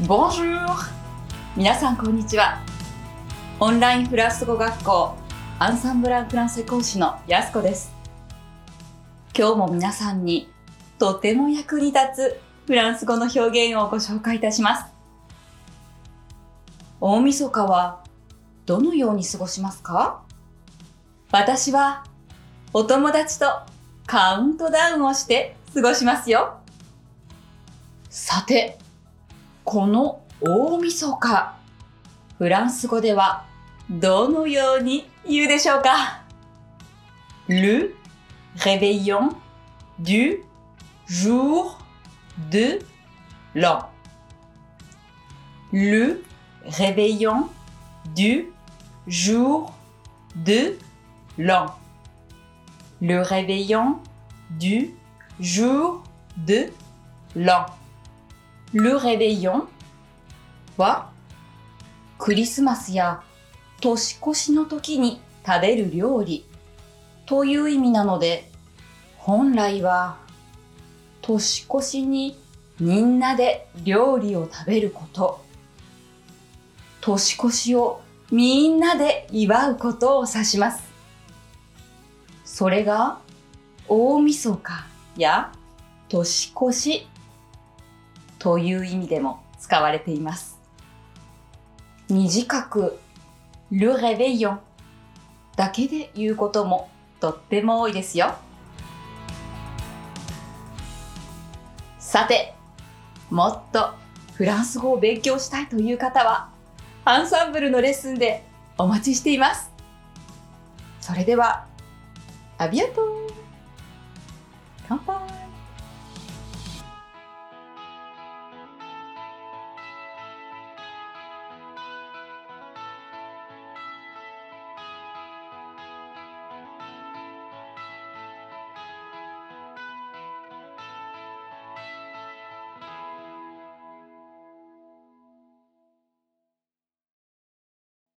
Bonjour! 皆さんこんにちは。オンラインフランス語学校アンサンブランフランセ講師のやすこです。今日も皆さんにとても役に立つフランス語の表現をご紹介いたします。大晦日はどのように過ごしますか？私はお友達とカウントダウンをして過ごしますよ。さて、この大晦日、フランス語ではどのように言うでしょうか ?le réveillon du jour de l'an. Le réveillon du jour de l'an. Le réveillon du jour de l'an. Le réveillon はクリスマスや年越しの時に食べる料理という意味なので本来は年越しにみんなで料理を食べること。年越しをみんなで祝うことを指します。それが大晦日や年越しという意味でも使われています。短く le réveillon だけで言うこともとっても多いですよ。さて、もっとフランス語を勉強したいという方は、アンサンブルのレッスンでお待ちしています。それでは、アビアト乾杯